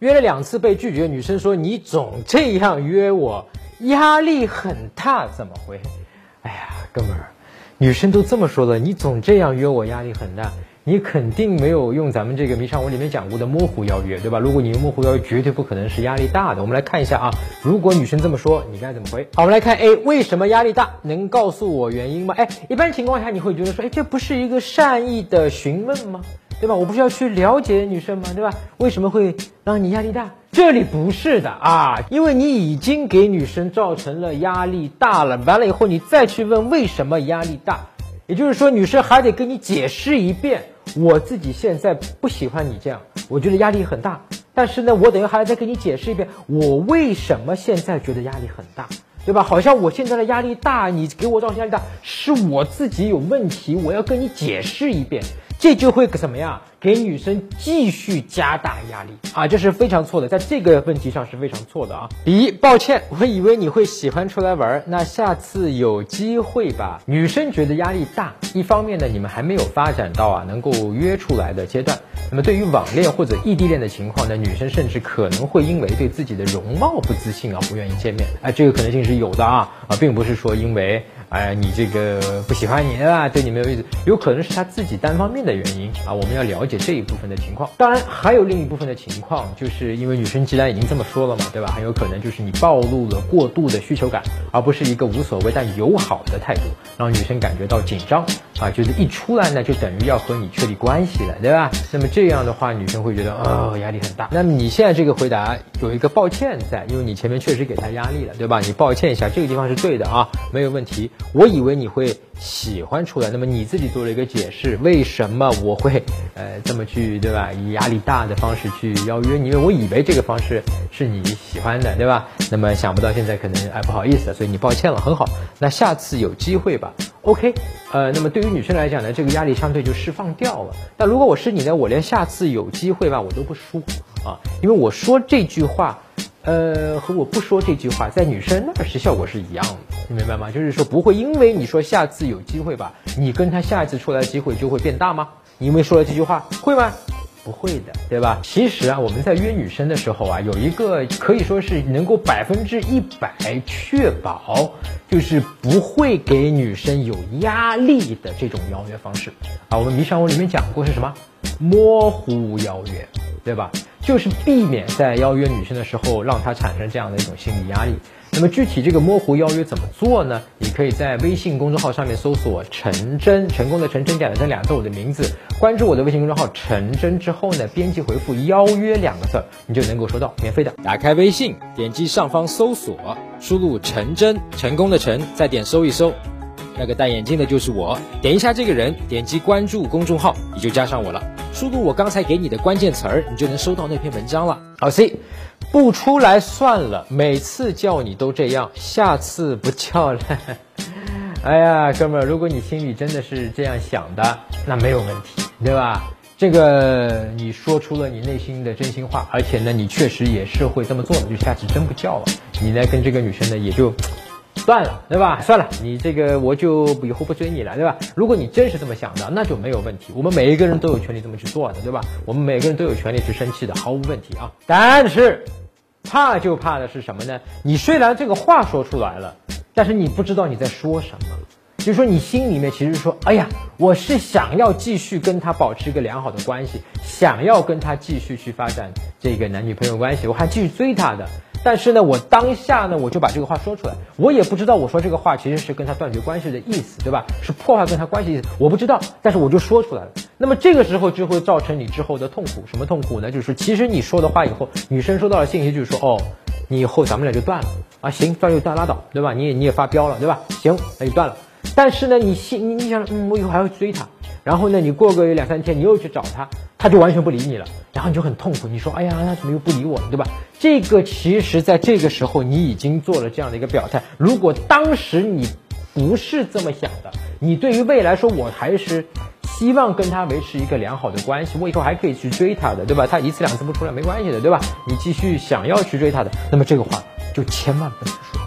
约了两次被拒绝，女生说你总这样约我，压力很大，怎么回？哎呀，哥们儿，女生都这么说了，你总这样约我，压力很大，你肯定没有用咱们这个迷上我里面讲过的模糊邀约，对吧？如果你用模糊邀约，绝对不可能是压力大的。我们来看一下啊，如果女生这么说，你该怎么回？好，我们来看 A，为什么压力大？能告诉我原因吗？哎，一般情况下你会觉得说，哎，这不是一个善意的询问吗？对吧？我不是要去了解女生吗？对吧？为什么会让你压力大？这里不是的啊，因为你已经给女生造成了压力大了。完了以后，你再去问为什么压力大，也就是说，女生还得跟你解释一遍，我自己现在不喜欢你这样，我觉得压力很大。但是呢，我等于还要再跟你解释一遍，我为什么现在觉得压力很大。对吧？好像我现在的压力大，你给我造成压力大，是我自己有问题，我要跟你解释一遍，这就会怎么样？给女生继续加大压力啊，这是非常错的，在这个问题上是非常错的啊。一，抱歉，我以为你会喜欢出来玩，那下次有机会吧。女生觉得压力大，一方面呢，你们还没有发展到啊能够约出来的阶段。那么对于网恋或者异地恋的情况呢，女生甚至可能会因为对自己的容貌不自信啊，不愿意见面。哎，这个可能性是有的啊啊，并不是说因为。哎，你这个不喜欢你啊，对你没有意思，有可能是他自己单方面的原因啊。我们要了解这一部分的情况。当然，还有另一部分的情况，就是因为女生既然已经这么说了嘛，对吧？很有可能就是你暴露了过度的需求感，而不是一个无所谓但友好的态度，让女生感觉到紧张啊，就是一出来呢，就等于要和你确立关系了，对吧？那么这样的话，女生会觉得哦，压力很大。那么你现在这个回答有一个抱歉在，因为你前面确实给她压力了，对吧？你抱歉一下，这个地方是对的啊，没有问题。我以为你会喜欢出来，那么你自己做了一个解释，为什么我会呃这么去，对吧？以压力大的方式去邀约你，因为我以为这个方式是你喜欢的，对吧？那么想不到现在可能哎不好意思，所以你抱歉了，很好。那下次有机会吧，OK。呃，那么对于女生来讲呢，这个压力相对就释放掉了。那如果我是你呢，我连下次有机会吧我都不说啊，因为我说这句话。呃，和我不说这句话，在女生那儿是效果是一样的，你明白吗？就是说不会因为你说下次有机会吧，你跟他下一次出来的机会就会变大吗？你因为说了这句话会吗？不会的，对吧？其实啊，我们在约女生的时候啊，有一个可以说是能够百分之一百确保，就是不会给女生有压力的这种邀约方式啊。我们迷上我里面讲过是什么？模糊邀约，对吧？就是避免在邀约女生的时候让她产生这样的一种心理压力。那么具体这个模糊邀约怎么做呢？你可以在微信公众号上面搜索“陈真”，成功的陈真假的真两字我的名字，关注我的微信公众号“陈真”之后呢，编辑回复“邀约”两个字，你就能够收到免费的。打开微信，点击上方搜索，输入“陈真”，成功的陈，再点搜一搜。那个戴眼镜的就是我，点一下这个人，点击关注公众号，你就加上我了。输入我刚才给你的关键词儿，你就能收到那篇文章了。好 C，不出来算了，每次叫你都这样，下次不叫了。哎呀，哥们儿，如果你心里真的是这样想的，那没有问题，对吧？这个你说出了你内心的真心话，而且呢，你确实也是会这么做的，就下次真不叫了，你呢跟这个女生呢也就。算了，对吧？算了，你这个我就以后不追你了，对吧？如果你真是这么想的，那就没有问题。我们每一个人都有权利这么去做的，对吧？我们每个人都有权利去生气的，毫无问题啊。但是，怕就怕的是什么呢？你虽然这个话说出来了，但是你不知道你在说什么。就是说，你心里面其实说，哎呀，我是想要继续跟他保持一个良好的关系，想要跟他继续去发展这个男女朋友关系，我还继续追他的。但是呢，我当下呢，我就把这个话说出来，我也不知道我说这个话其实是跟他断绝关系的意思，对吧？是破坏跟他关系意思，我不知道，但是我就说出来了。那么这个时候就会造成你之后的痛苦，什么痛苦呢？就是，其实你说的话以后，女生收到了信息，就是说，哦，你以后咱们俩就断了啊，行，断就断拉倒，对吧？你也你也发飙了，对吧？行，那就断了。但是呢，你心你你想，嗯，我以后还要追他。然后呢，你过个两三天，你又去找他，他就完全不理你了，然后你就很痛苦。你说，哎呀，他怎么又不理我了，对吧？这个其实在这个时候，你已经做了这样的一个表态。如果当时你不是这么想的，你对于未来说，我还是希望跟他维持一个良好的关系，我以后还可以去追他的，对吧？他一次两次不出来没关系的，对吧？你继续想要去追他的，那么这个话就千万不能说。